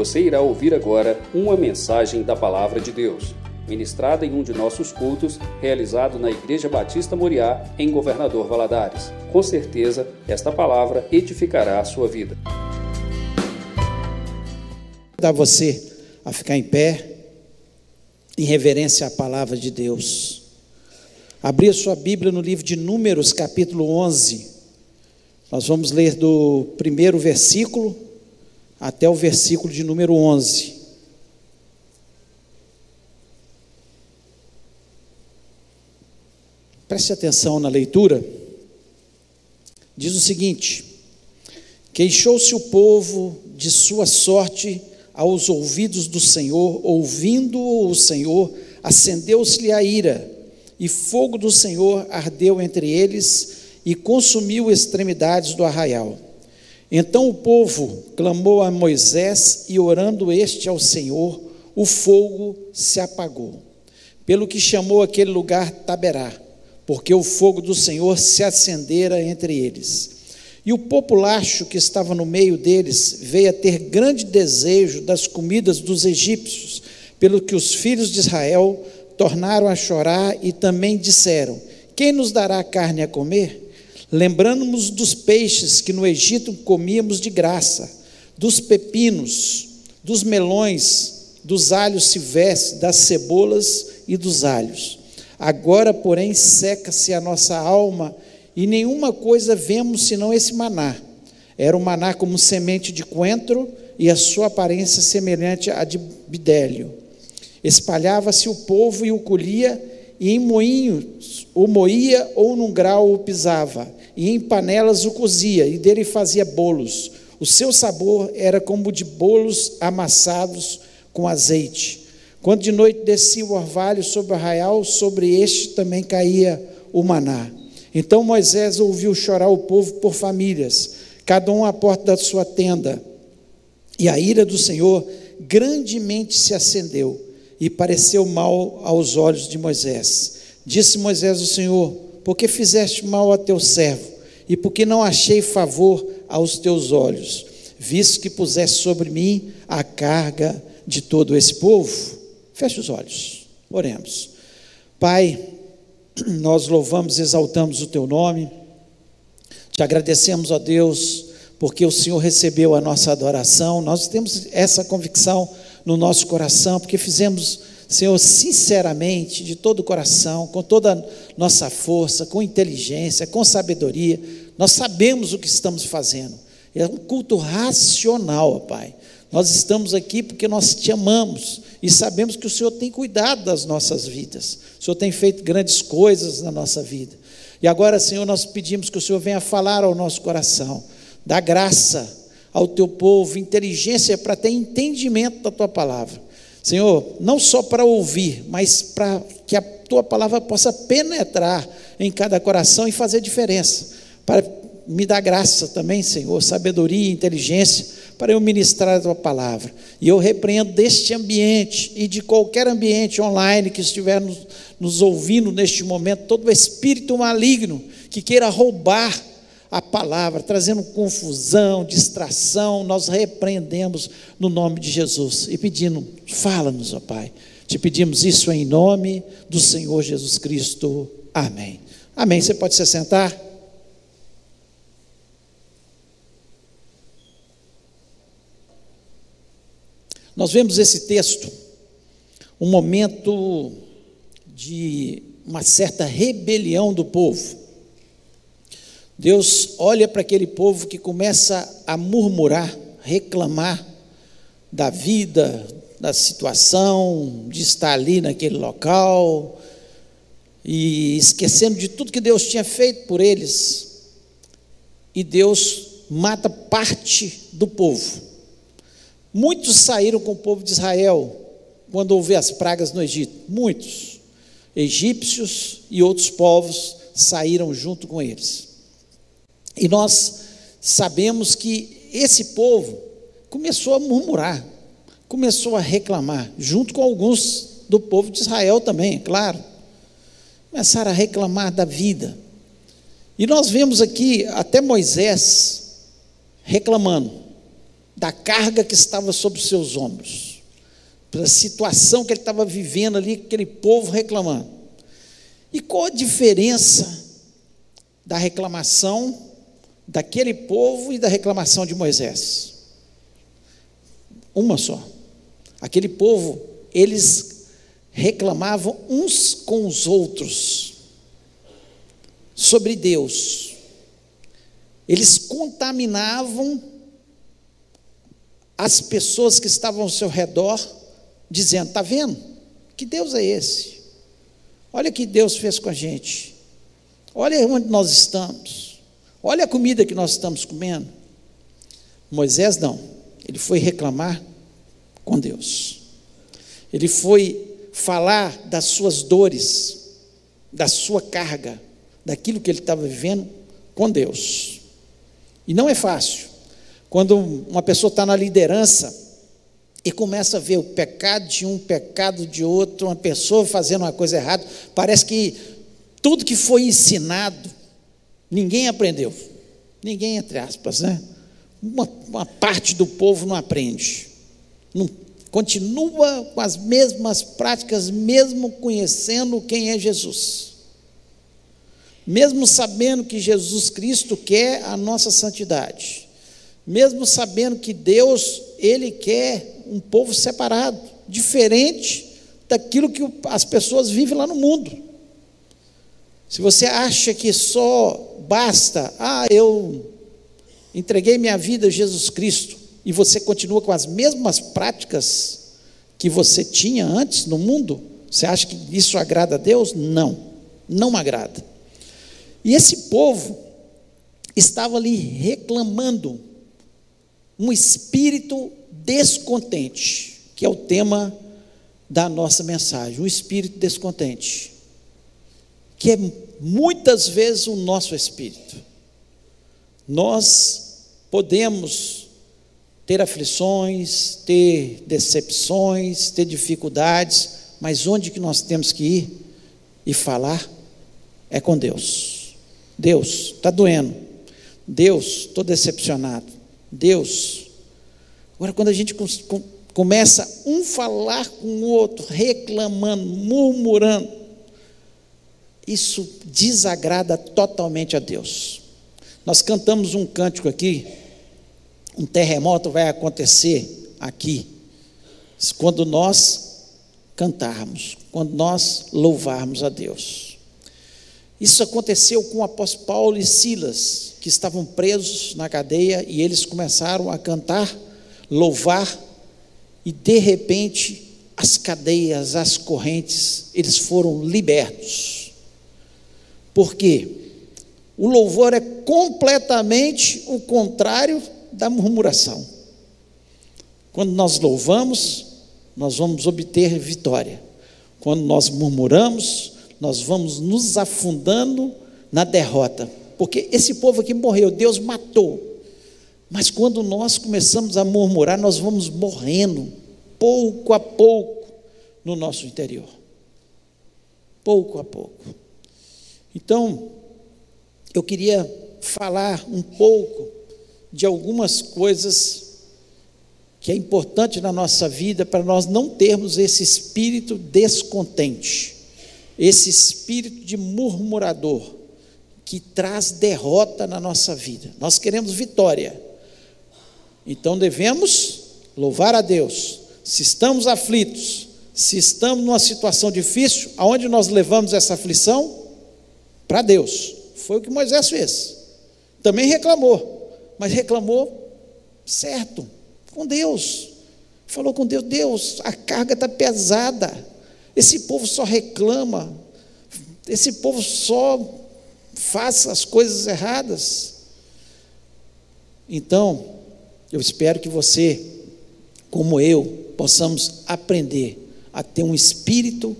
Você irá ouvir agora uma mensagem da Palavra de Deus, ministrada em um de nossos cultos, realizado na Igreja Batista Moriá, em Governador Valadares. Com certeza, esta palavra edificará a sua vida. Dar você a ficar em pé, em reverência à palavra de Deus. Abrir sua Bíblia no livro de Números, capítulo 11. Nós vamos ler do primeiro versículo até o versículo de número 11. Preste atenção na leitura. Diz o seguinte: Queixou-se o povo de sua sorte aos ouvidos do Senhor, ouvindo o Senhor, acendeu-se-lhe a ira, e fogo do Senhor ardeu entre eles e consumiu extremidades do arraial. Então o povo clamou a Moisés e, orando este ao Senhor, o fogo se apagou. Pelo que chamou aquele lugar Taberá, porque o fogo do Senhor se acendera entre eles. E o populacho que estava no meio deles veio a ter grande desejo das comidas dos egípcios, pelo que os filhos de Israel tornaram a chorar e também disseram: Quem nos dará carne a comer? Lembrando-nos dos peixes que no Egito comíamos de graça, dos pepinos, dos melões, dos alhos silvestres, das cebolas e dos alhos. Agora, porém, seca-se a nossa alma e nenhuma coisa vemos senão esse maná. Era um maná como semente de coentro e a sua aparência semelhante à de bidélio. Espalhava-se o povo e o colhia, e em moinhos o moía ou num grau o pisava e em panelas o cozia, e dele fazia bolos. O seu sabor era como de bolos amassados com azeite. Quando de noite descia o orvalho sobre o arraial, sobre este também caía o maná. Então Moisés ouviu chorar o povo por famílias, cada um à porta da sua tenda. E a ira do Senhor grandemente se acendeu e pareceu mal aos olhos de Moisés. Disse Moisés ao Senhor: porque fizeste mal a teu servo, e porque não achei favor aos teus olhos, visto que puseste sobre mim a carga de todo esse povo? Feche os olhos, oremos. Pai, nós louvamos e exaltamos o teu nome, te agradecemos, ó Deus, porque o Senhor recebeu a nossa adoração, nós temos essa convicção no nosso coração, porque fizemos Senhor, sinceramente, de todo o coração, com toda a nossa força, com inteligência, com sabedoria, nós sabemos o que estamos fazendo. É um culto racional, Pai. Nós estamos aqui porque nós te amamos e sabemos que o Senhor tem cuidado das nossas vidas. O Senhor tem feito grandes coisas na nossa vida. E agora, Senhor, nós pedimos que o Senhor venha falar ao nosso coração, dá graça ao teu povo, inteligência para ter entendimento da tua palavra. Senhor, não só para ouvir, mas para que a tua palavra possa penetrar em cada coração e fazer diferença. Para me dar graça também, Senhor, sabedoria e inteligência para eu ministrar a tua palavra. E eu repreendo deste ambiente e de qualquer ambiente online que estiver nos, nos ouvindo neste momento, todo espírito maligno que queira roubar a palavra, trazendo confusão, distração, nós repreendemos no nome de Jesus e pedindo, fala-nos, ó Pai. Te pedimos isso em nome do Senhor Jesus Cristo. Amém. Amém. Você pode se sentar? Nós vemos esse texto, um momento de uma certa rebelião do povo. Deus olha para aquele povo que começa a murmurar, reclamar da vida, da situação, de estar ali naquele local, e esquecendo de tudo que Deus tinha feito por eles. E Deus mata parte do povo. Muitos saíram com o povo de Israel quando houve as pragas no Egito. Muitos. Egípcios e outros povos saíram junto com eles. E nós sabemos que esse povo começou a murmurar, começou a reclamar, junto com alguns do povo de Israel também, é claro. Começaram a reclamar da vida. E nós vemos aqui até Moisés reclamando, da carga que estava sobre seus ombros, pela situação que ele estava vivendo ali, aquele povo reclamando. E qual a diferença da reclamação daquele povo e da reclamação de Moisés? Uma só. Aquele povo, eles reclamavam uns com os outros sobre Deus. Eles contaminavam as pessoas que estavam ao seu redor, dizendo: está vendo? Que Deus é esse? Olha o que Deus fez com a gente. Olha onde nós estamos. Olha a comida que nós estamos comendo. Moisés não. Ele foi reclamar com Deus. Ele foi falar das suas dores, da sua carga, daquilo que ele estava vivendo com Deus. E não é fácil. Quando uma pessoa está na liderança e começa a ver o pecado de um, pecado de outro, uma pessoa fazendo uma coisa errada, parece que tudo que foi ensinado, ninguém aprendeu. Ninguém, entre aspas, né? Uma, uma parte do povo não aprende. Não, continua com as mesmas práticas, mesmo conhecendo quem é Jesus. Mesmo sabendo que Jesus Cristo quer a nossa santidade mesmo sabendo que Deus, Ele quer um povo separado, diferente daquilo que as pessoas vivem lá no mundo. Se você acha que só basta, ah, eu entreguei minha vida a Jesus Cristo, e você continua com as mesmas práticas que você tinha antes no mundo, você acha que isso agrada a Deus? Não, não agrada. E esse povo estava ali reclamando um espírito descontente, que é o tema da nossa mensagem, um espírito descontente, que é muitas vezes o nosso espírito. Nós podemos ter aflições, ter decepções, ter dificuldades, mas onde que nós temos que ir e falar é com Deus. Deus, está doendo. Deus, estou decepcionado. Deus. Agora, quando a gente começa um falar com o outro, reclamando, murmurando, isso desagrada totalmente a Deus. Nós cantamos um cântico aqui, um terremoto vai acontecer aqui, quando nós cantarmos, quando nós louvarmos a Deus. Isso aconteceu com o apóstolo Paulo e Silas que estavam presos na cadeia e eles começaram a cantar, louvar, e de repente as cadeias, as correntes, eles foram libertos. Por quê? O louvor é completamente o contrário da murmuração. Quando nós louvamos, nós vamos obter vitória. Quando nós murmuramos, nós vamos nos afundando na derrota porque esse povo aqui morreu, Deus matou. Mas quando nós começamos a murmurar, nós vamos morrendo, pouco a pouco, no nosso interior. Pouco a pouco. Então, eu queria falar um pouco de algumas coisas que é importante na nossa vida para nós não termos esse espírito descontente, esse espírito de murmurador que traz derrota na nossa vida. Nós queremos vitória. Então devemos louvar a Deus. Se estamos aflitos, se estamos numa situação difícil, aonde nós levamos essa aflição? Para Deus. Foi o que Moisés fez. Também reclamou, mas reclamou certo, com Deus. Falou com Deus: Deus, a carga está pesada. Esse povo só reclama, esse povo só faça as coisas erradas. Então, eu espero que você, como eu, possamos aprender a ter um espírito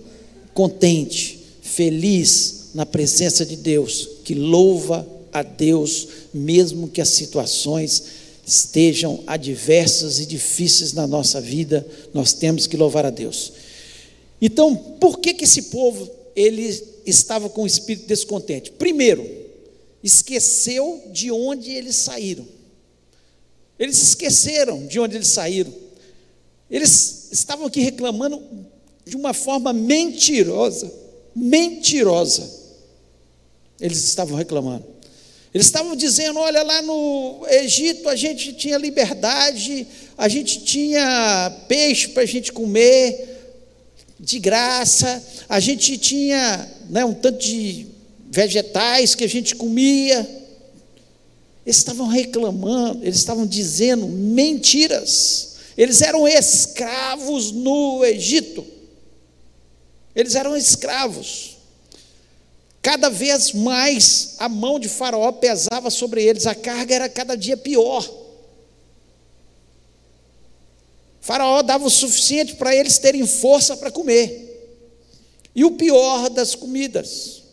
contente, feliz na presença de Deus, que louva a Deus, mesmo que as situações estejam adversas e difíceis na nossa vida, nós temos que louvar a Deus. Então, por que que esse povo ele estava com o espírito descontente? Primeiro, esqueceu de onde eles saíram. Eles esqueceram de onde eles saíram. Eles estavam aqui reclamando de uma forma mentirosa, mentirosa. Eles estavam reclamando. Eles estavam dizendo: olha, lá no Egito a gente tinha liberdade, a gente tinha peixe para a gente comer, de graça, a gente tinha né, um tanto de vegetais que a gente comia. Eles estavam reclamando, eles estavam dizendo mentiras. Eles eram escravos no Egito. Eles eram escravos. Cada vez mais a mão de Faraó pesava sobre eles, a carga era cada dia pior. Faraó dava o suficiente para eles terem força para comer. E o pior das comidas.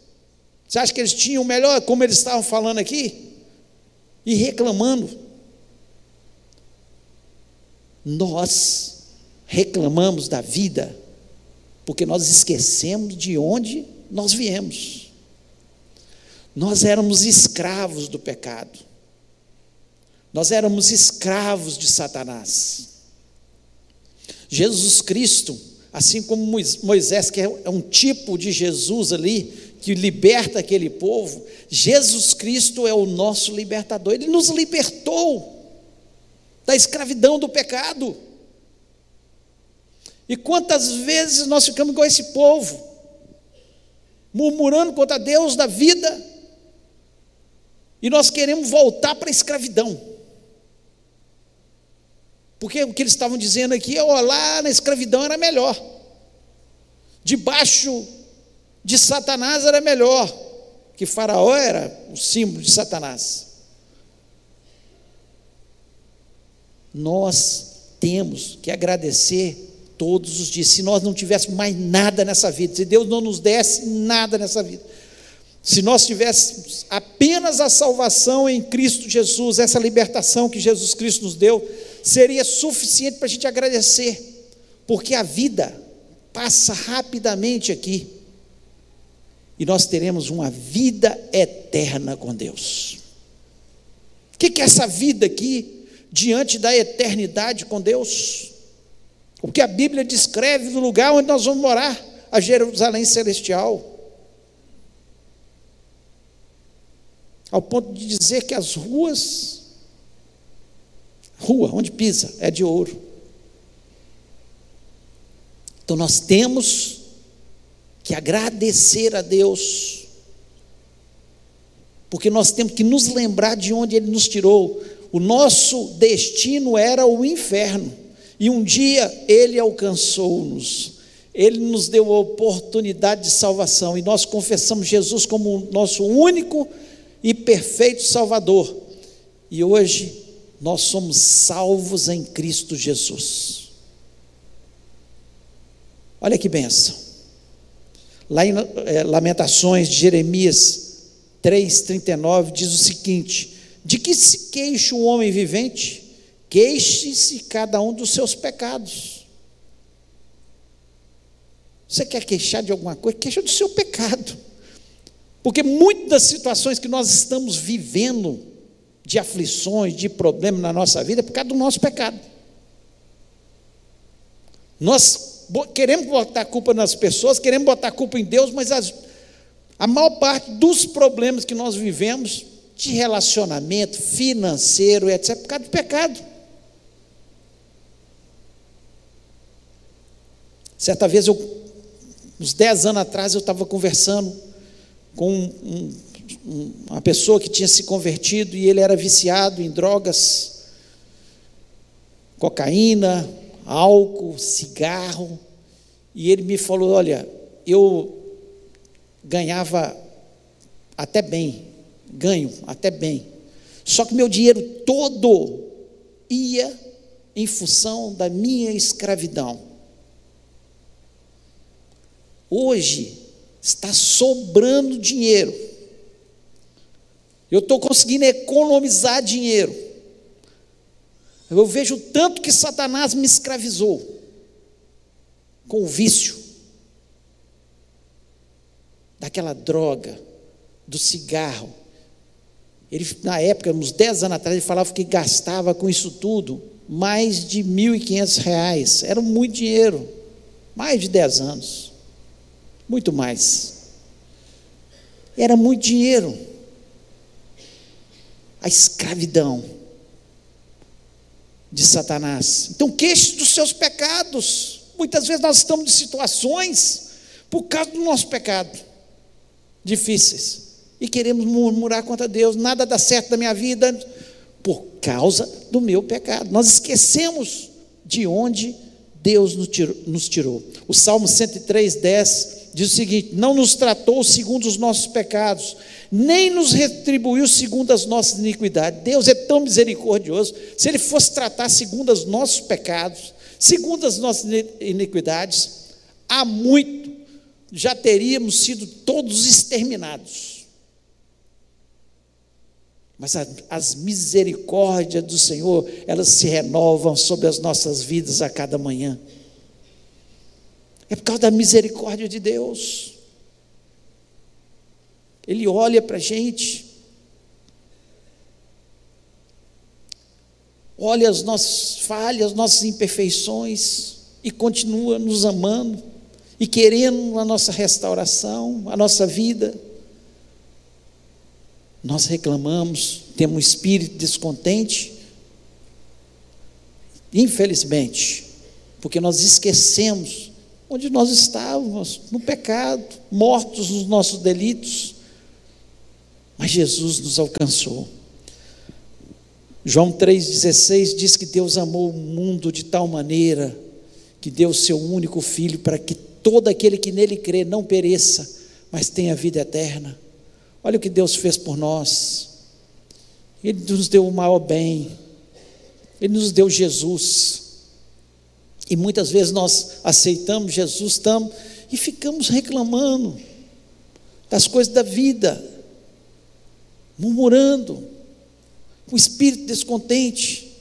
Você acha que eles tinham melhor, como eles estavam falando aqui? E reclamando. Nós reclamamos da vida porque nós esquecemos de onde nós viemos. Nós éramos escravos do pecado. Nós éramos escravos de Satanás. Jesus Cristo, assim como Moisés, que é um tipo de Jesus ali, que liberta aquele povo, Jesus Cristo é o nosso libertador. Ele nos libertou da escravidão do pecado. E quantas vezes nós ficamos com esse povo, murmurando contra Deus da vida, e nós queremos voltar para a escravidão. Porque o que eles estavam dizendo aqui, é, ó, lá na escravidão era melhor. Debaixo de Satanás era melhor, que Faraó era o símbolo de Satanás. Nós temos que agradecer todos os dias. Se nós não tivéssemos mais nada nessa vida, se Deus não nos desse nada nessa vida, se nós tivéssemos apenas a salvação em Cristo Jesus, essa libertação que Jesus Cristo nos deu, seria suficiente para a gente agradecer, porque a vida passa rapidamente aqui e nós teremos uma vida eterna com Deus. O que é essa vida aqui diante da eternidade com Deus? O que a Bíblia descreve do lugar onde nós vamos morar, a Jerusalém celestial. Ao ponto de dizer que as ruas, rua onde pisa, é de ouro. Então nós temos que agradecer a Deus, porque nós temos que nos lembrar de onde Ele nos tirou. O nosso destino era o inferno. E um dia ele alcançou-nos, ele nos deu a oportunidade de salvação e nós confessamos Jesus como o nosso único perfeito Salvador. E hoje nós somos salvos em Cristo Jesus. Olha que benção. Lá em é, Lamentações de Jeremias 3,39 diz o seguinte: De que se queixa o homem vivente? Queixe-se cada um dos seus pecados. Você quer queixar de alguma coisa? Queixa do seu pecado. Porque muitas das situações que nós estamos vivendo, de aflições, de problemas na nossa vida, é por causa do nosso pecado. Nós queremos botar a culpa nas pessoas, queremos botar a culpa em Deus, mas as, a maior parte dos problemas que nós vivemos, de relacionamento, financeiro, etc., é por causa do pecado. Certa vez, eu, uns 10 anos atrás, eu estava conversando com um, um, uma pessoa que tinha se convertido e ele era viciado em drogas, cocaína, álcool, cigarro. E ele me falou: Olha, eu ganhava até bem, ganho até bem, só que meu dinheiro todo ia em função da minha escravidão. Hoje está sobrando dinheiro. Eu estou conseguindo economizar dinheiro. Eu vejo o tanto que Satanás me escravizou com o vício daquela droga, do cigarro, Ele, na época, uns 10 anos atrás, ele falava que gastava com isso tudo mais de R$ 1.500. Era muito dinheiro. Mais de 10 anos. Muito mais. Era muito dinheiro. A escravidão de Satanás. Então, queixe dos seus pecados. Muitas vezes nós estamos em situações por causa do nosso pecado difíceis e queremos murmurar contra Deus. Nada dá certo na minha vida por causa do meu pecado. Nós esquecemos de onde Deus nos tirou. O Salmo 103, 10 diz o seguinte: Não nos tratou segundo os nossos pecados, nem nos retribuiu segundo as nossas iniquidades. Deus é tão misericordioso. Se Ele fosse tratar segundo os nossos pecados, segundo as nossas iniquidades, há muito já teríamos sido todos exterminados. Mas as misericórdias do Senhor, elas se renovam sobre as nossas vidas a cada manhã. É por causa da misericórdia de Deus. Ele olha para a gente, olha as nossas falhas, as nossas imperfeições e continua nos amando e querendo a nossa restauração, a nossa vida. Nós reclamamos, temos um espírito descontente, infelizmente, porque nós esquecemos onde nós estávamos, no pecado, mortos nos nossos delitos, mas Jesus nos alcançou. João 3,16 diz que Deus amou o mundo de tal maneira que deu o seu único filho para que todo aquele que nele crê não pereça, mas tenha vida eterna. Olha o que Deus fez por nós. Ele nos deu o maior bem. Ele nos deu Jesus. E muitas vezes nós aceitamos Jesus, estamos e ficamos reclamando das coisas da vida, murmurando, com espírito descontente.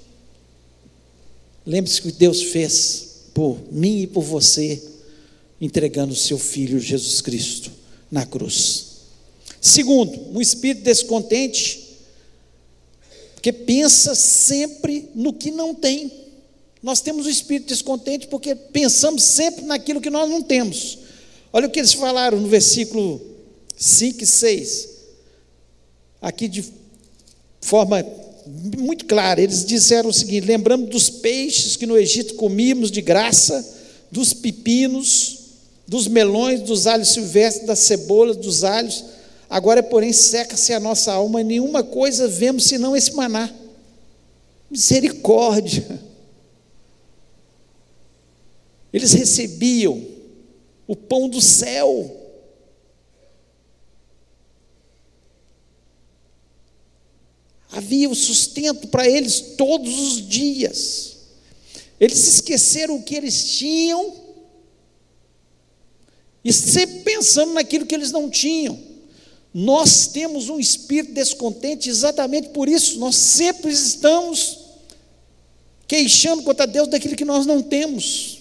Lembre-se que Deus fez por mim e por você entregando o seu filho Jesus Cristo na cruz. Segundo, um espírito descontente, porque pensa sempre no que não tem. Nós temos o espírito descontente porque pensamos sempre naquilo que nós não temos. Olha o que eles falaram no versículo 5 e 6. Aqui de forma muito clara, eles disseram o seguinte: lembramos dos peixes que no Egito comíamos de graça, dos pepinos, dos melões, dos alhos silvestres, das cebolas, dos alhos. Agora, porém, seca-se a nossa alma, e nenhuma coisa vemos senão esse maná. Misericórdia. Eles recebiam o pão do céu. Havia o sustento para eles todos os dias. Eles esqueceram o que eles tinham e sempre pensando naquilo que eles não tinham. Nós temos um espírito descontente exatamente por isso, nós sempre estamos queixando contra Deus daquilo que nós não temos.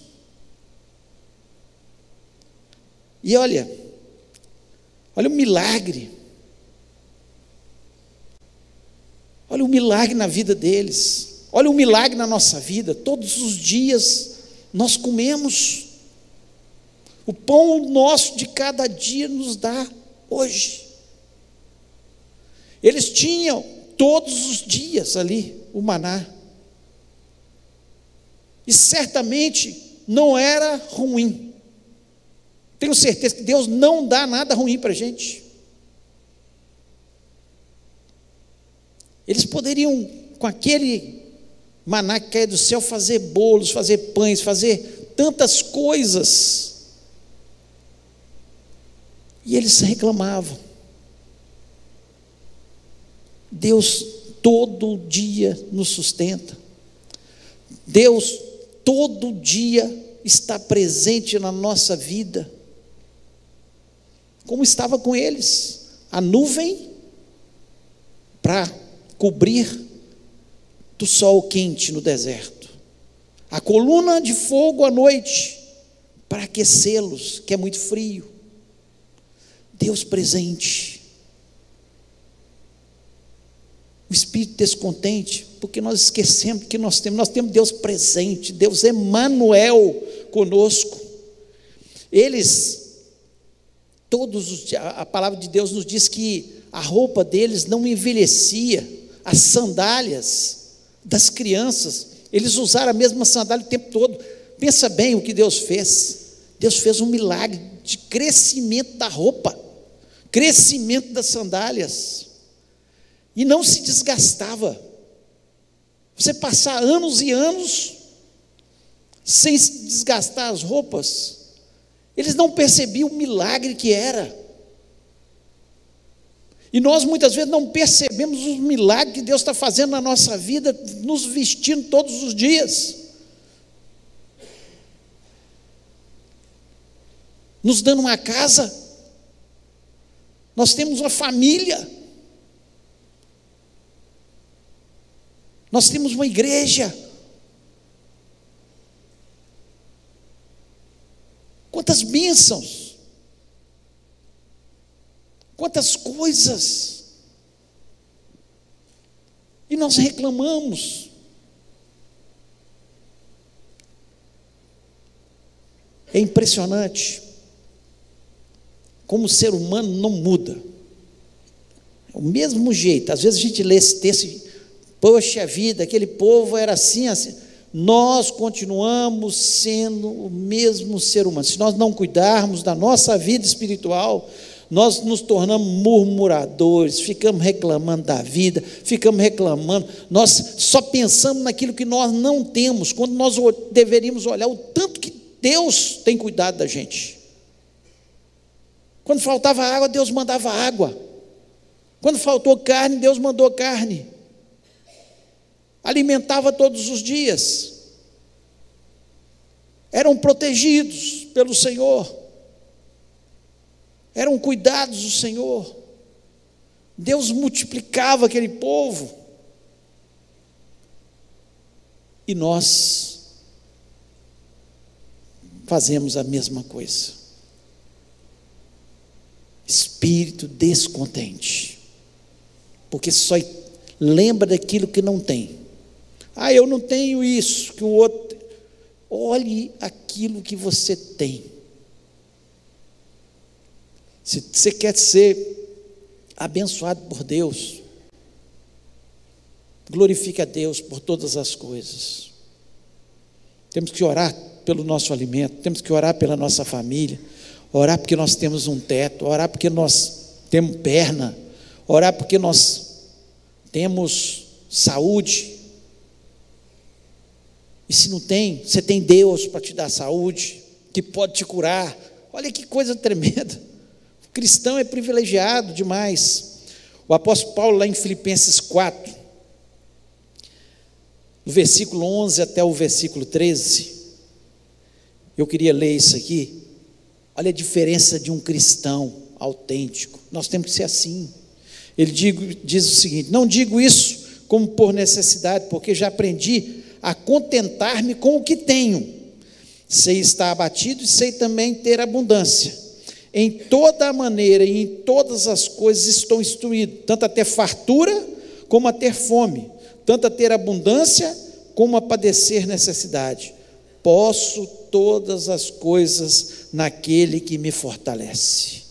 E olha, olha o milagre. Olha o milagre na vida deles. Olha o milagre na nossa vida. Todos os dias nós comemos. O pão nosso de cada dia nos dá hoje. Eles tinham todos os dias ali o maná. E certamente não era ruim. Tenho certeza que Deus não dá nada ruim para a gente. Eles poderiam, com aquele maná que cai do céu, fazer bolos, fazer pães, fazer tantas coisas e eles reclamavam. Deus todo dia nos sustenta. Deus todo dia está presente na nossa vida. Como estava com eles, a nuvem para cobrir do sol quente no deserto, a coluna de fogo à noite para aquecê-los, que é muito frio Deus presente. o espírito descontente, porque nós esquecemos que nós temos, nós temos Deus presente, Deus Emmanuel conosco. Eles todos os, a palavra de Deus nos diz que a roupa deles não envelhecia, as sandálias das crianças, eles usaram a mesma sandália o tempo todo. Pensa bem o que Deus fez. Deus fez um milagre de crescimento da roupa, crescimento das sandálias, e não se desgastava. Você passar anos e anos sem desgastar as roupas, eles não percebiam o milagre que era. E nós muitas vezes não percebemos os milagres que Deus está fazendo na nossa vida, nos vestindo todos os dias, nos dando uma casa, nós temos uma família, nós temos uma igreja. Quantas bênçãos, quantas coisas, e nós reclamamos. É impressionante como o ser humano não muda. É o mesmo jeito, às vezes a gente lê esse texto poxa vida, aquele povo era assim, assim nós continuamos sendo o mesmo ser humano. Se nós não cuidarmos da nossa vida espiritual, nós nos tornamos murmuradores, ficamos reclamando da vida, ficamos reclamando, nós só pensamos naquilo que nós não temos, quando nós deveríamos olhar o tanto que Deus tem cuidado da gente. Quando faltava água, Deus mandava água. Quando faltou carne, Deus mandou carne alimentava todos os dias, eram protegidos pelo Senhor, eram cuidados do Senhor. Deus multiplicava aquele povo. E nós fazemos a mesma coisa. Espírito descontente, porque só lembra daquilo que não tem. Ah, eu não tenho isso, que o outro. Olhe aquilo que você tem. Se você quer ser abençoado por Deus, glorifique a Deus por todas as coisas. Temos que orar pelo nosso alimento, temos que orar pela nossa família, orar porque nós temos um teto, orar porque nós temos perna, orar porque nós temos saúde, e se não tem, você tem Deus para te dar saúde, que pode te curar. Olha que coisa tremenda. O cristão é privilegiado demais. O apóstolo Paulo, lá em Filipenses 4, no versículo 11 até o versículo 13, eu queria ler isso aqui. Olha a diferença de um cristão autêntico. Nós temos que ser assim. Ele diz o seguinte: Não digo isso como por necessidade, porque já aprendi a contentar-me com o que tenho. Sei estar abatido e sei também ter abundância. Em toda a maneira e em todas as coisas estou instruído, tanto a ter fartura como a ter fome, tanto a ter abundância como a padecer necessidade. Posso todas as coisas naquele que me fortalece.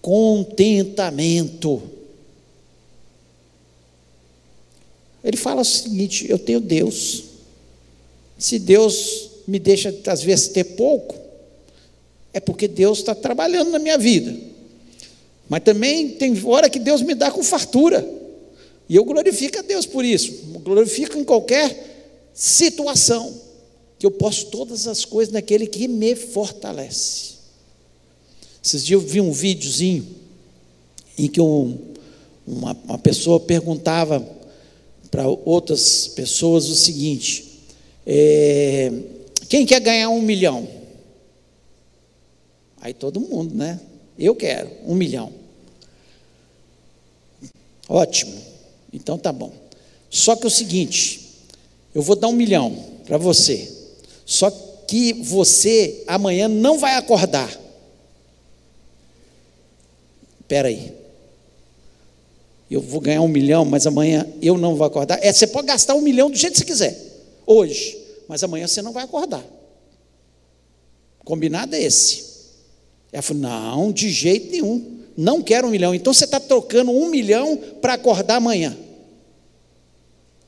Contentamento Ele fala o seguinte: eu tenho Deus. Se Deus me deixa, às vezes, ter pouco, é porque Deus está trabalhando na minha vida. Mas também tem hora que Deus me dá com fartura. E eu glorifico a Deus por isso. glorifico em qualquer situação. Que eu posso todas as coisas naquele que me fortalece. Esses dias eu vi um videozinho em que um, uma, uma pessoa perguntava para outras pessoas o seguinte: é, quem quer ganhar um milhão? Aí todo mundo, né? Eu quero um milhão. Ótimo. Então tá bom. Só que é o seguinte, eu vou dar um milhão para você. Só que você amanhã não vai acordar. Espera aí. Eu vou ganhar um milhão, mas amanhã eu não vou acordar. É, você pode gastar um milhão do jeito que você quiser, hoje, mas amanhã você não vai acordar. Combinado é esse. Ela falou: não, de jeito nenhum, não quero um milhão. Então você está trocando um milhão para acordar amanhã.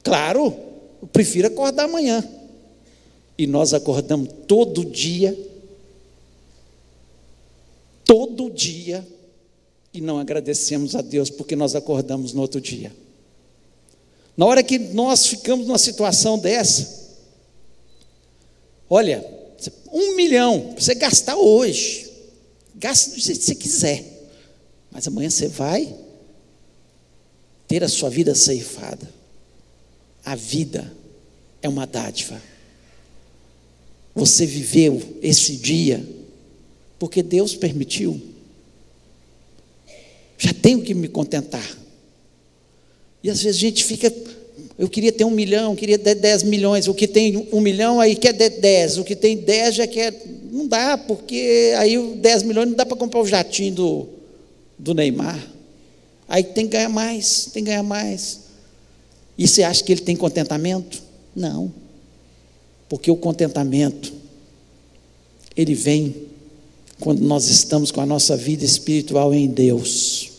Claro, eu prefiro acordar amanhã. E nós acordamos todo dia, todo dia, e não agradecemos a Deus porque nós acordamos no outro dia. Na hora que nós ficamos numa situação dessa, olha, um milhão, você gastar hoje, gasta do jeito que você quiser, mas amanhã você vai ter a sua vida ceifada. A vida é uma dádiva. Você viveu esse dia porque Deus permitiu. Já tenho que me contentar. E às vezes a gente fica, eu queria ter um milhão, queria ter dez milhões. O que tem um milhão aí quer dez, o que tem dez já quer. Não dá, porque aí dez milhões não dá para comprar o jatinho do, do Neymar. Aí tem que ganhar mais, tem que ganhar mais. E você acha que ele tem contentamento? Não. Porque o contentamento, ele vem quando nós estamos com a nossa vida espiritual em Deus.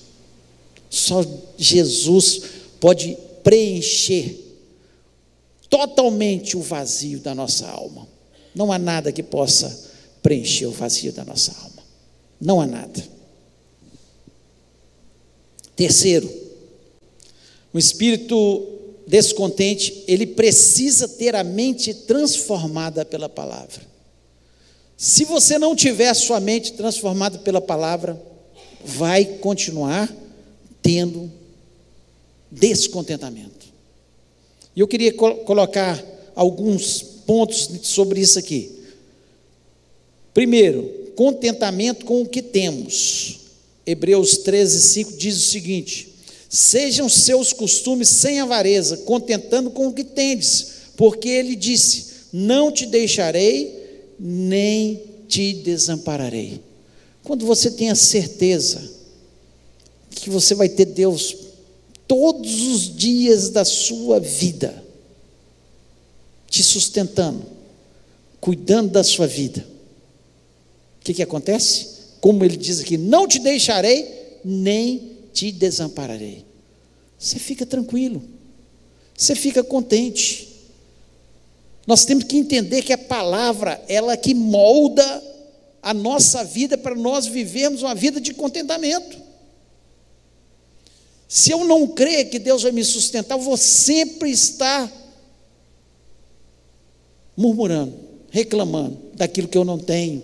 Só Jesus pode preencher totalmente o vazio da nossa alma. Não há nada que possa preencher o vazio da nossa alma. Não há nada. Terceiro, o espírito descontente, ele precisa ter a mente transformada pela palavra. Se você não tiver sua mente transformada pela palavra, vai continuar tendo descontentamento. E eu queria colocar alguns pontos sobre isso aqui. Primeiro, contentamento com o que temos. Hebreus 13, 5 diz o seguinte: Sejam seus costumes sem avareza, contentando com o que tendes, porque ele disse: Não te deixarei, nem te desampararei. Quando você tem a certeza que você vai ter Deus todos os dias da sua vida, te sustentando, cuidando da sua vida, o que, que acontece? Como ele diz aqui: Não te deixarei, nem te desampararei. Você fica tranquilo, você fica contente. Nós temos que entender que a palavra, ela que molda a nossa vida para nós vivermos uma vida de contentamento. Se eu não crer que Deus vai me sustentar, eu vou sempre estar murmurando, reclamando daquilo que eu não tenho.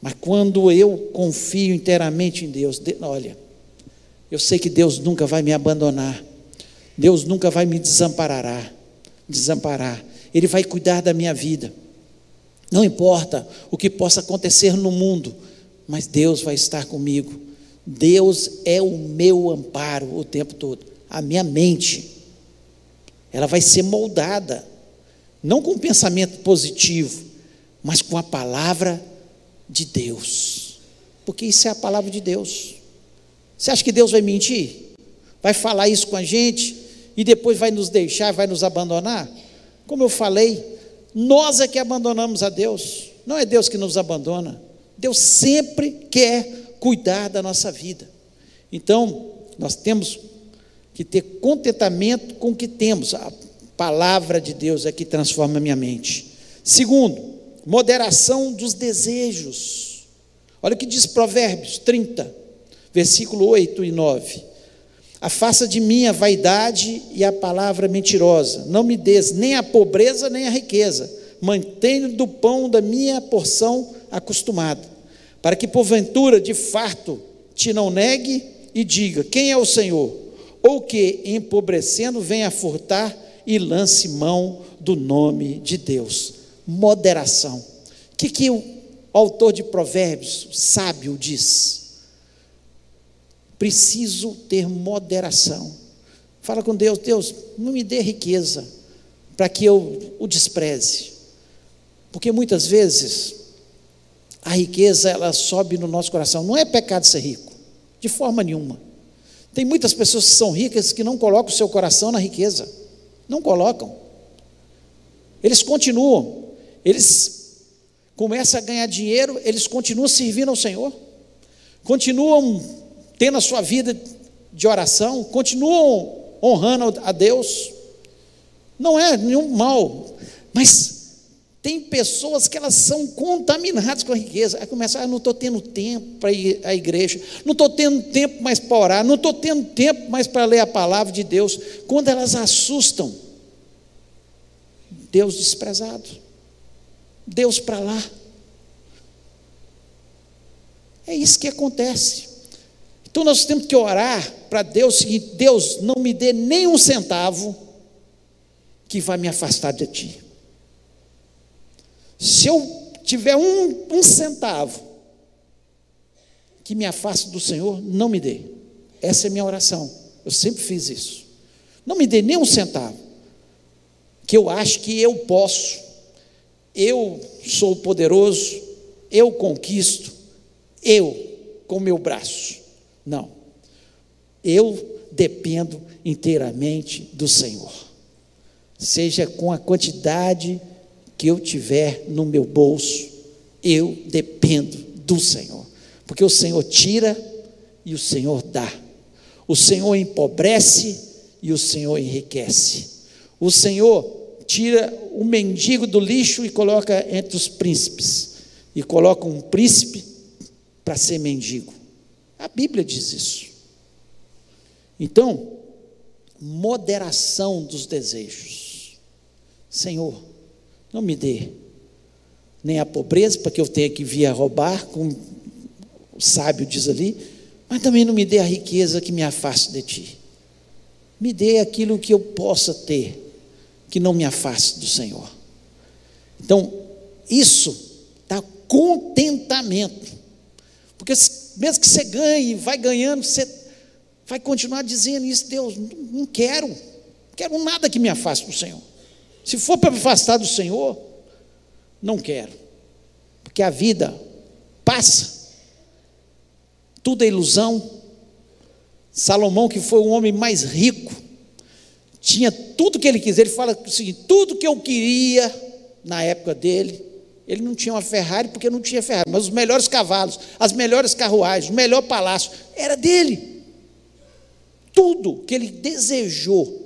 Mas quando eu confio inteiramente em Deus, olha, eu sei que Deus nunca vai me abandonar. Deus nunca vai me desamparar, desamparar. Ele vai cuidar da minha vida. Não importa o que possa acontecer no mundo, mas Deus vai estar comigo. Deus é o meu amparo o tempo todo. A minha mente, ela vai ser moldada, não com pensamento positivo, mas com a palavra de Deus. Porque isso é a palavra de Deus. Você acha que Deus vai mentir? Vai falar isso com a gente e depois vai nos deixar, vai nos abandonar? Como eu falei, nós é que abandonamos a Deus, não é Deus que nos abandona. Deus sempre quer cuidar da nossa vida. Então, nós temos que ter contentamento com o que temos. A palavra de Deus é que transforma a minha mente. Segundo, moderação dos desejos. Olha o que diz Provérbios 30 versículo 8 e 9. Afasta de mim a vaidade e a palavra mentirosa. Não me des nem a pobreza nem a riqueza. Mantenho do pão da minha porção acostumada. Para que porventura de farto te não negue e diga: Quem é o Senhor? Ou que, empobrecendo, venha furtar e lance mão do nome de Deus. Moderação. O que, que o autor de Provérbios, sábio, diz? Preciso ter moderação. Fala com Deus, Deus, não me dê riqueza para que eu o despreze. Porque muitas vezes a riqueza ela sobe no nosso coração. Não é pecado ser rico, de forma nenhuma. Tem muitas pessoas que são ricas que não colocam o seu coração na riqueza. Não colocam. Eles continuam. Eles começam a ganhar dinheiro, eles continuam servindo ao Senhor. Continuam tendo a sua vida de oração, continuam honrando a Deus. Não é nenhum mal, mas tem pessoas que elas são contaminadas com a riqueza. Aí começa, ah, não estou tendo tempo para ir à igreja, não estou tendo tempo mais para orar, não estou tendo tempo mais para ler a palavra de Deus. Quando elas assustam, Deus desprezado, Deus para lá. É isso que acontece. Então nós temos que orar para Deus o seguinte: Deus, não me dê nem um centavo que vai me afastar de Ti. Se eu tiver um, um centavo que me afaste do Senhor, não me dê. Essa é minha oração. Eu sempre fiz isso. Não me dê nem um centavo. Que eu acho que eu posso. Eu sou poderoso. Eu conquisto. Eu com meu braço. Não. Eu dependo inteiramente do Senhor. Seja com a quantidade que eu tiver no meu bolso, eu dependo do Senhor, porque o Senhor tira e o Senhor dá, o Senhor empobrece e o Senhor enriquece, o Senhor tira o mendigo do lixo e coloca entre os príncipes, e coloca um príncipe para ser mendigo. A Bíblia diz isso. Então, moderação dos desejos. Senhor, não me dê nem a pobreza, para que eu tenha que vir a roubar, como o sábio diz ali, mas também não me dê a riqueza que me afaste de ti. Me dê aquilo que eu possa ter, que não me afaste do Senhor. Então, isso dá contentamento. Porque mesmo que você ganhe, vai ganhando, você vai continuar dizendo isso, Deus, não quero, não quero nada que me afaste do Senhor. Se for para me afastar do Senhor, não quero, porque a vida passa, tudo é ilusão. Salomão, que foi o homem mais rico, tinha tudo que ele quiser. Ele fala o seguinte: tudo que eu queria na época dele, ele não tinha uma Ferrari porque não tinha Ferrari, mas os melhores cavalos, as melhores carruagens, o melhor palácio, era dele. Tudo que ele desejou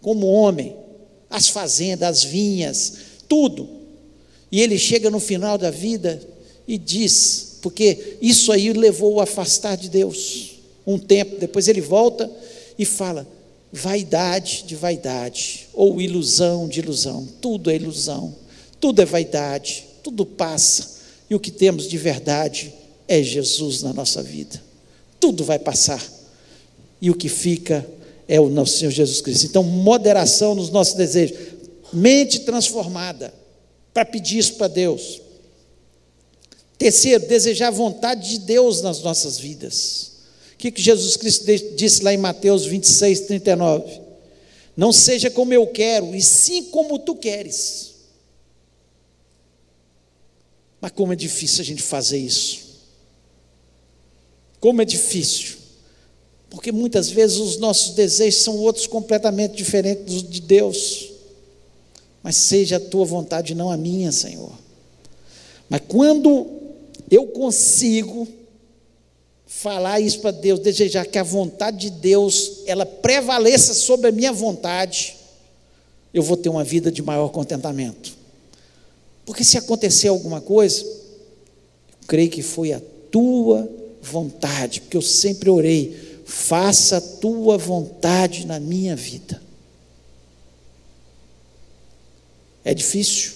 como homem, as fazendas, as vinhas, tudo. E ele chega no final da vida e diz, porque isso aí levou o afastar de Deus um tempo, depois ele volta e fala: vaidade de vaidade, ou ilusão de ilusão, tudo é ilusão, tudo é vaidade, tudo passa, e o que temos de verdade é Jesus na nossa vida. Tudo vai passar, e o que fica é o nosso Senhor Jesus Cristo. Então, moderação nos nossos desejos, mente transformada, para pedir isso para Deus. Terceiro, desejar a vontade de Deus nas nossas vidas. O que, que Jesus Cristo disse lá em Mateus 26, 39? Não seja como eu quero, e sim como tu queres. Mas como é difícil a gente fazer isso. Como é difícil. Porque muitas vezes os nossos desejos são outros completamente diferentes dos de Deus. Mas seja a tua vontade, não a minha, Senhor. Mas quando eu consigo falar isso para Deus, desejar que a vontade de Deus ela prevaleça sobre a minha vontade, eu vou ter uma vida de maior contentamento. Porque se acontecer alguma coisa, eu creio que foi a tua vontade, porque eu sempre orei faça a tua vontade na minha vida. É difícil?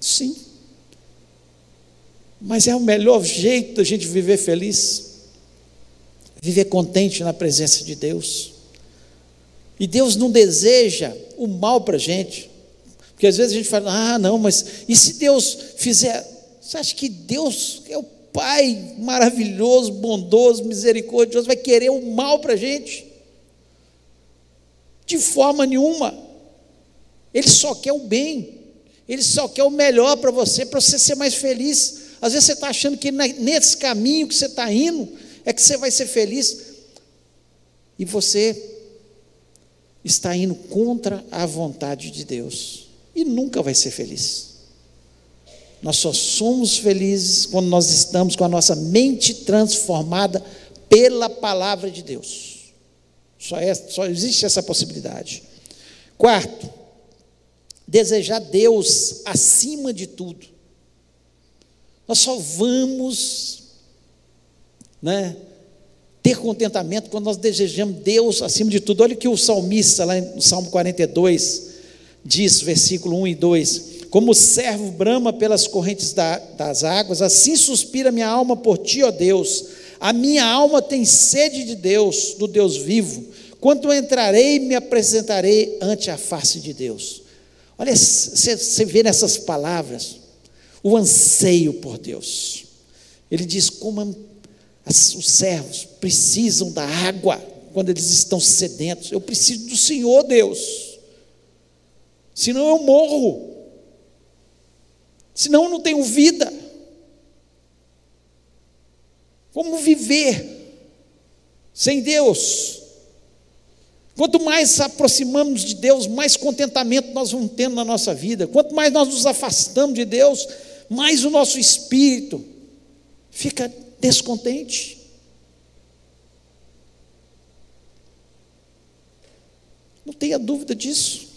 Sim. Mas é o melhor jeito da gente viver feliz, viver contente na presença de Deus. E Deus não deseja o mal para a gente, porque às vezes a gente fala, ah, não, mas e se Deus fizer? Você acha que Deus é o Pai maravilhoso, bondoso, misericordioso, vai querer o mal para a gente? De forma nenhuma. Ele só quer o bem. Ele só quer o melhor para você, para você ser mais feliz. Às vezes você está achando que nesse caminho que você está indo é que você vai ser feliz. e você está indo contra a vontade de Deus e nunca vai ser feliz. Nós só somos felizes quando nós estamos com a nossa mente transformada pela palavra de Deus. Só, é, só existe essa possibilidade. Quarto, desejar Deus acima de tudo. Nós só vamos né, ter contentamento quando nós desejamos Deus acima de tudo. Olha o que o salmista, lá no Salmo 42, diz, versículo 1 e 2: Como o servo brama pelas correntes da, das águas, assim suspira minha alma por ti, ó Deus. A minha alma tem sede de Deus, do Deus vivo. Quando entrarei, me apresentarei ante a face de Deus. Olha, você vê nessas palavras o anseio por Deus. Ele diz como as, os servos precisam da água quando eles estão sedentos. Eu preciso do Senhor, Deus. Senão eu morro. Senão eu não tenho vida. Como viver sem Deus? Quanto mais aproximamos de Deus, mais contentamento nós vamos tendo na nossa vida. Quanto mais nós nos afastamos de Deus, mais o nosso espírito fica descontente. Não tenha dúvida disso.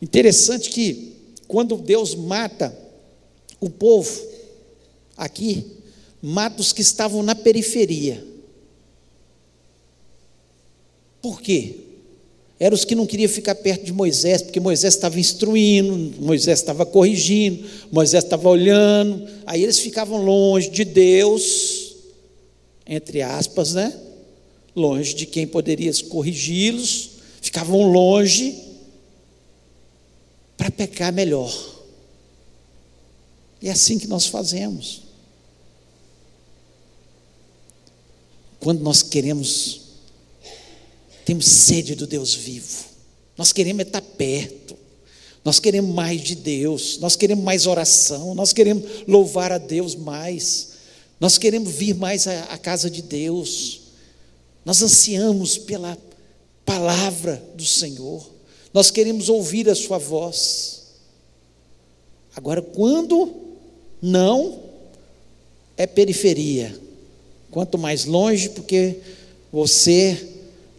Interessante que quando Deus mata o povo aqui, mata os que estavam na periferia. Por quê? eram os que não queriam ficar perto de Moisés, porque Moisés estava instruindo, Moisés estava corrigindo, Moisés estava olhando, aí eles ficavam longe de Deus, entre aspas, né? Longe de quem poderia corrigi-los, ficavam longe para pecar melhor. E é assim que nós fazemos. Quando nós queremos temos sede do Deus vivo. Nós queremos estar perto. Nós queremos mais de Deus. Nós queremos mais oração. Nós queremos louvar a Deus mais. Nós queremos vir mais à, casa de Deus. Nós ansiamos pela palavra do Senhor. Nós queremos ouvir a Sua voz. Agora, quando não, é periferia. Quanto mais longe, porque você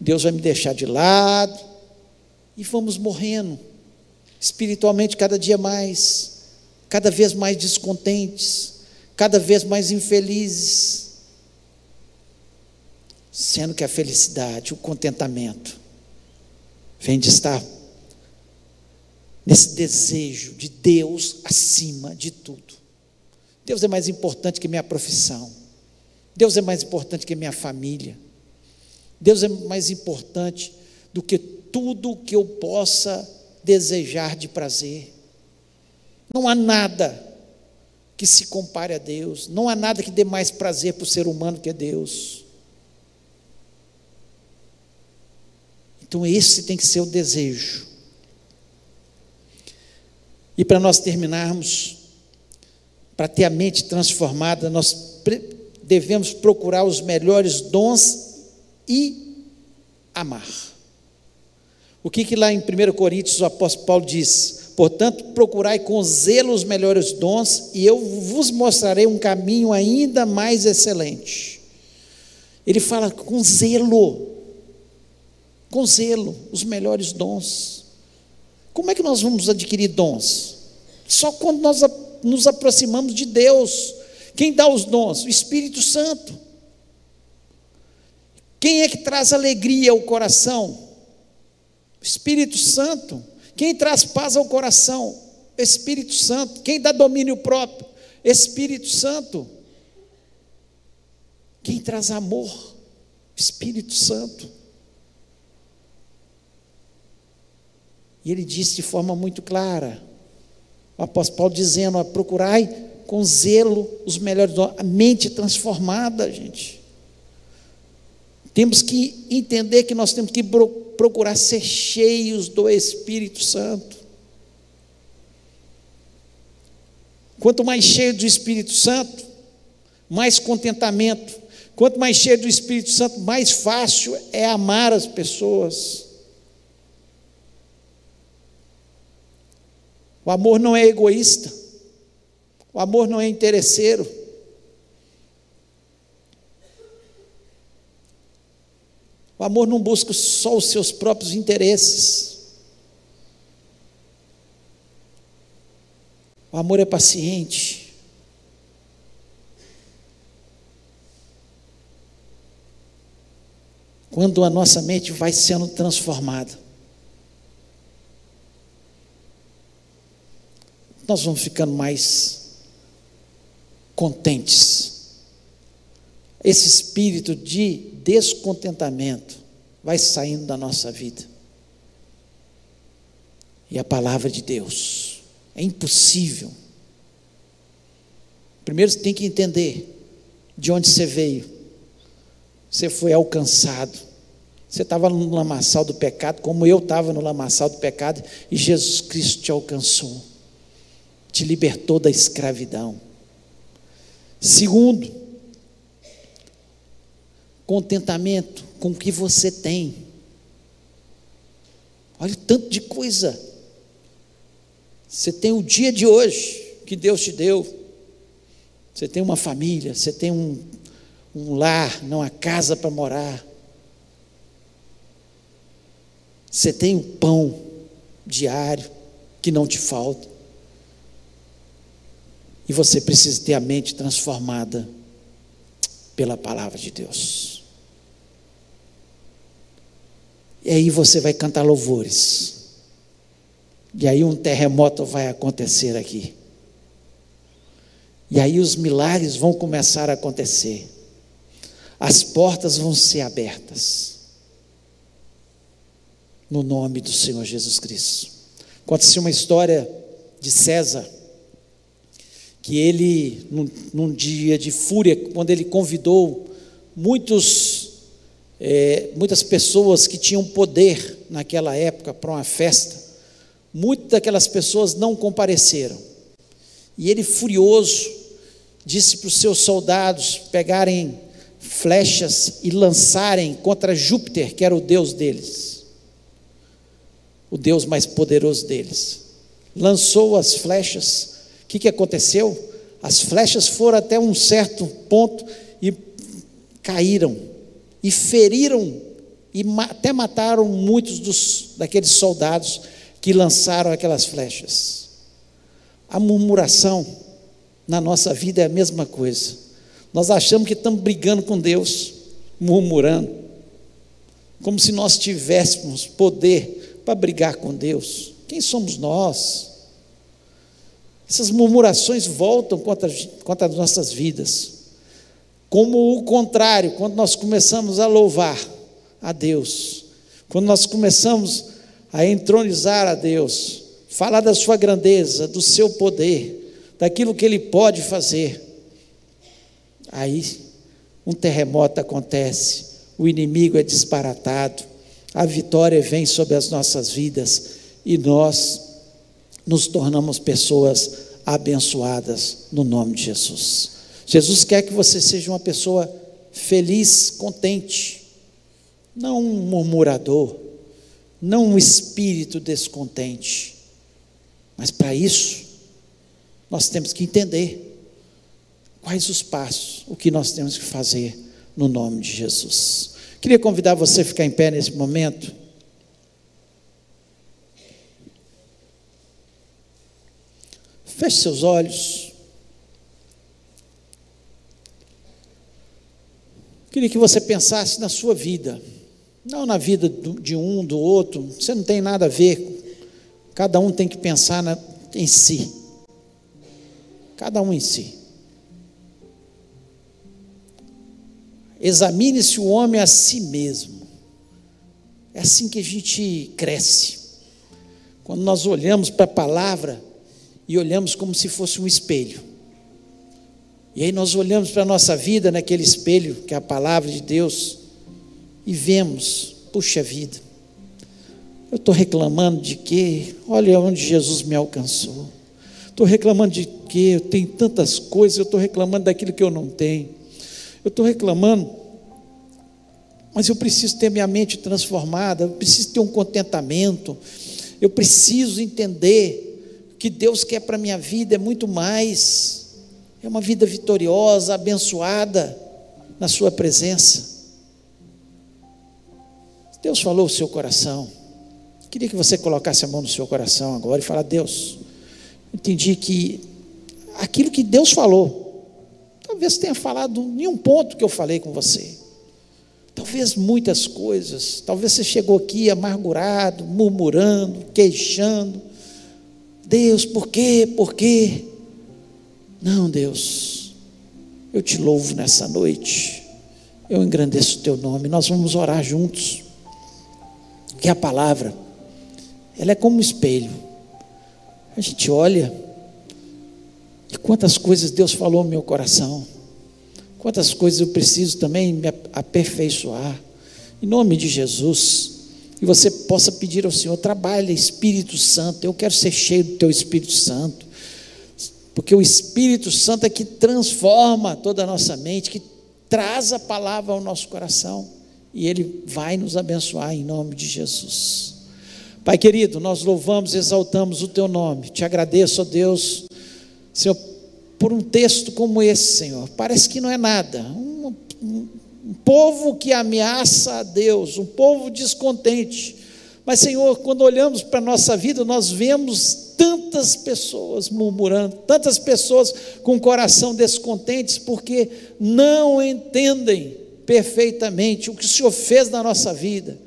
Deus vai me deixar de lado, e vamos morrendo, espiritualmente cada dia mais, cada vez mais descontentes, cada vez mais infelizes, sendo que a felicidade, o contentamento, vem de estar nesse desejo de Deus acima de tudo. Deus é mais importante que minha profissão. Deus é mais importante que minha família. Deus é mais importante do que tudo que eu possa desejar de prazer. Não há nada que se compare a Deus, não há nada que dê mais prazer para o ser humano que é Deus. Então, esse tem que ser o desejo. E para nós terminarmos, para ter a mente transformada, nós devemos procurar os melhores dons e amar. O que, que lá em 1 Coríntios o apóstolo Paulo diz? Portanto, procurai com zelo os melhores dons, e eu vos mostrarei um caminho ainda mais excelente. Ele fala com zelo, com zelo, os melhores dons. Como é que nós vamos adquirir dons? Só quando nós nos aproximamos de Deus. Quem dá os dons? O Espírito Santo. Quem é que traz alegria ao coração? O Espírito Santo. Quem traz paz ao coração? Espírito Santo. Quem dá domínio próprio? Espírito Santo. Quem traz amor? Espírito Santo. E ele disse de forma muito clara, o apóstolo Paulo dizendo: procurai com zelo os melhores dons, a mente transformada, gente. Temos que entender que nós temos que procurar ser cheios do Espírito Santo. Quanto mais cheio do Espírito Santo, mais contentamento, Quanto mais cheio do Espírito Santo, mais fácil é amar as pessoas. O amor não é egoísta. O amor não é interesseiro. O amor não busca só os seus próprios interesses. O amor é paciente. Quando a nossa mente vai sendo transformada, nós vamos ficando mais contentes. Esse espírito de descontentamento vai saindo da nossa vida. E a palavra de Deus é impossível. Primeiro você tem que entender de onde você veio. Você foi alcançado. Você estava no lamaçal do pecado, como eu estava no lamaçal do pecado, e Jesus Cristo te alcançou, te libertou da escravidão. Segundo, contentamento com o que você tem. Olha o tanto de coisa você tem o dia de hoje que Deus te deu. Você tem uma família, você tem um, um lar, não a casa para morar. Você tem o pão diário que não te falta. E você precisa ter a mente transformada pela palavra de Deus. E aí você vai cantar louvores. E aí um terremoto vai acontecer aqui. E aí os milagres vão começar a acontecer. As portas vão ser abertas. No nome do Senhor Jesus Cristo. Aconteceu uma história de César, que ele, num, num dia de fúria, quando ele convidou muitos, é, muitas pessoas que tinham poder naquela época para uma festa, muitas daquelas pessoas não compareceram. E ele, furioso, disse para os seus soldados pegarem flechas e lançarem contra Júpiter, que era o deus deles, o deus mais poderoso deles. Lançou as flechas, que, que aconteceu? As flechas foram até um certo ponto e caíram, e feriram, e até mataram muitos dos, daqueles soldados que lançaram aquelas flechas. A murmuração na nossa vida é a mesma coisa. Nós achamos que estamos brigando com Deus, murmurando, como se nós tivéssemos poder para brigar com Deus. Quem somos nós? Essas murmurações voltam contra, contra as nossas vidas. Como o contrário, quando nós começamos a louvar a Deus, quando nós começamos a entronizar a Deus, falar da sua grandeza, do seu poder, daquilo que Ele pode fazer. Aí um terremoto acontece, o inimigo é disparatado, a vitória vem sobre as nossas vidas e nós nos tornamos pessoas abençoadas no nome de Jesus. Jesus quer que você seja uma pessoa feliz, contente, não um murmurador, não um espírito descontente. Mas para isso, nós temos que entender quais os passos, o que nós temos que fazer no nome de Jesus. Queria convidar você a ficar em pé nesse momento. Feche seus olhos. Queria que você pensasse na sua vida. Não na vida de um, do outro, você não tem nada a ver. Cada um tem que pensar na, em si. Cada um em si. Examine-se o homem a si mesmo. É assim que a gente cresce. Quando nós olhamos para a palavra e olhamos como se fosse um espelho. E aí nós olhamos para a nossa vida naquele espelho, que é a palavra de Deus e vemos, puxa vida, eu estou reclamando de que, olha onde Jesus me alcançou. Estou reclamando de que eu tenho tantas coisas, eu estou reclamando daquilo que eu não tenho. eu estou reclamando, mas eu preciso ter minha mente transformada, eu preciso ter um contentamento, eu preciso entender que Deus quer para a minha vida é muito mais, é uma vida vitoriosa, abençoada na Sua presença. Deus falou o seu coração. Queria que você colocasse a mão no seu coração agora e falar: Deus, entendi que aquilo que Deus falou, talvez tenha falado em um ponto que eu falei com você. Talvez muitas coisas, talvez você chegou aqui amargurado, murmurando, queixando. Deus, por quê? Por quê? Não, Deus, eu te louvo nessa noite, eu engrandeço o teu nome, nós vamos orar juntos, que a palavra, ela é como um espelho, a gente olha, e quantas coisas Deus falou no meu coração, Quantas coisas eu preciso também me aperfeiçoar. Em nome de Jesus. E você possa pedir ao Senhor: trabalhe, Espírito Santo. Eu quero ser cheio do Teu Espírito Santo. Porque o Espírito Santo é que transforma toda a nossa mente, que traz a palavra ao nosso coração. E Ele vai nos abençoar em nome de Jesus. Pai querido, nós louvamos, exaltamos o Teu nome. Te agradeço, ó Deus, Senhor por um texto como esse, Senhor. Parece que não é nada. Um, um, um povo que ameaça a Deus, um povo descontente. Mas, Senhor, quando olhamos para a nossa vida, nós vemos tantas pessoas murmurando, tantas pessoas com o coração descontentes, porque não entendem perfeitamente o que o Senhor fez na nossa vida.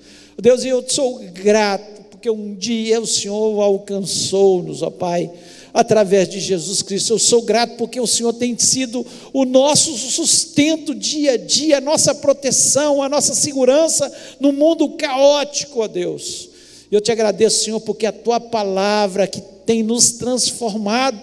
Deus, eu sou grato, porque um dia o Senhor alcançou-nos, ó Pai através de Jesus Cristo. Eu sou grato porque o Senhor tem sido o nosso sustento dia a dia, a nossa proteção, a nossa segurança no mundo caótico, ó Deus. Eu te agradeço, Senhor, porque a tua palavra que tem nos transformado,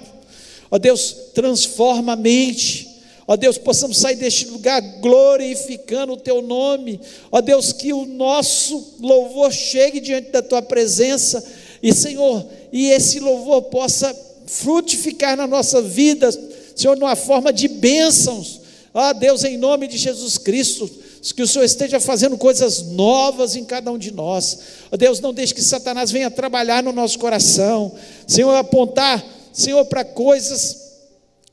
ó Deus, transforma a mente. Ó Deus, possamos sair deste lugar glorificando o Teu nome. Ó Deus, que o nosso louvor chegue diante da Tua presença. E Senhor, e esse louvor possa frutificar na nossa vida, Senhor, numa forma de bênçãos. Ah, Deus, em nome de Jesus Cristo, que o Senhor esteja fazendo coisas novas em cada um de nós. Oh, Deus, não deixe que Satanás venha trabalhar no nosso coração. Senhor, apontar, Senhor, para coisas,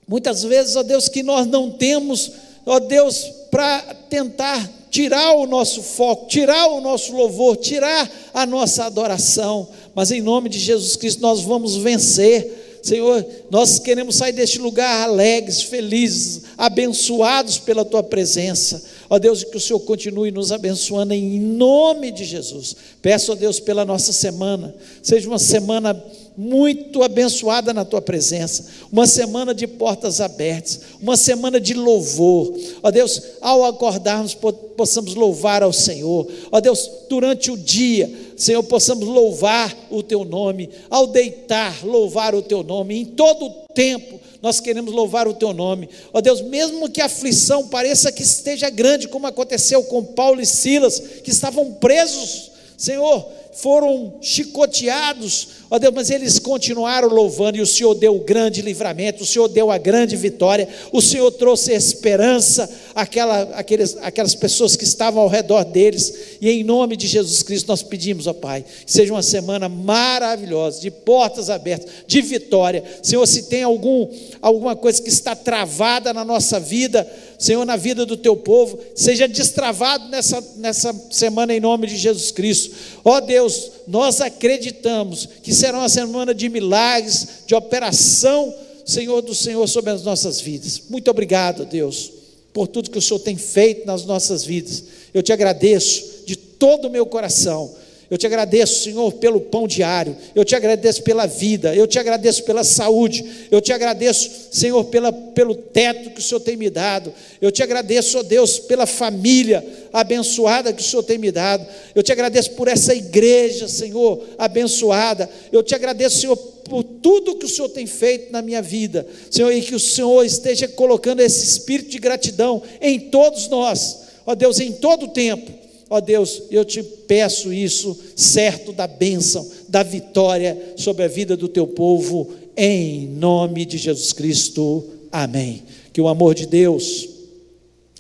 muitas vezes, ó oh Deus, que nós não temos, ó oh Deus, para tentar tirar o nosso foco, tirar o nosso louvor, tirar a nossa adoração. Mas em nome de Jesus Cristo nós vamos vencer Senhor, nós queremos sair deste lugar alegres, felizes, abençoados pela tua presença. Ó Deus, que o Senhor continue nos abençoando em nome de Jesus. Peço a Deus pela nossa semana, seja uma semana muito abençoada na tua presença, uma semana de portas abertas, uma semana de louvor. Ó Deus, ao acordarmos, possamos louvar ao Senhor. Ó Deus, durante o dia, Senhor, possamos louvar o teu nome, ao deitar, louvar o teu nome, em todo o tempo, nós queremos louvar o teu nome. Ó Deus, mesmo que a aflição pareça que esteja grande, como aconteceu com Paulo e Silas, que estavam presos, Senhor, foram chicoteados, ó Deus, mas eles continuaram louvando e o Senhor deu o grande livramento, o Senhor deu a grande vitória, o Senhor trouxe esperança àquela, àqueles, àquelas pessoas que estavam ao redor deles, e em nome de Jesus Cristo nós pedimos, ó Pai, que seja uma semana maravilhosa, de portas abertas, de vitória. Senhor, se tem algum, alguma coisa que está travada na nossa vida, Senhor, na vida do teu povo, seja destravado nessa, nessa semana em nome de Jesus Cristo. Ó Deus, nós acreditamos que será uma semana de milagres, de operação, Senhor do Senhor, sobre as nossas vidas. Muito obrigado, Deus, por tudo que o Senhor tem feito nas nossas vidas. Eu te agradeço de todo o meu coração eu te agradeço, Senhor, pelo pão diário. Eu te agradeço pela vida. Eu te agradeço pela saúde. Eu te agradeço, Senhor, pela, pelo teto que o Senhor tem me dado. Eu te agradeço, ó Deus, pela família abençoada que o Senhor tem me dado. Eu te agradeço por essa igreja, Senhor, abençoada. Eu te agradeço, Senhor, por tudo que o Senhor tem feito na minha vida. Senhor, e que o Senhor esteja colocando esse espírito de gratidão em todos nós. Ó Deus, em todo o tempo Ó oh Deus, eu te peço isso, certo da bênção, da vitória sobre a vida do teu povo, em nome de Jesus Cristo. Amém. Que o amor de Deus,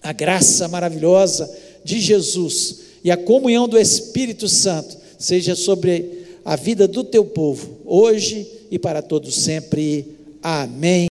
a graça maravilhosa de Jesus e a comunhão do Espírito Santo seja sobre a vida do teu povo, hoje e para todos sempre. Amém.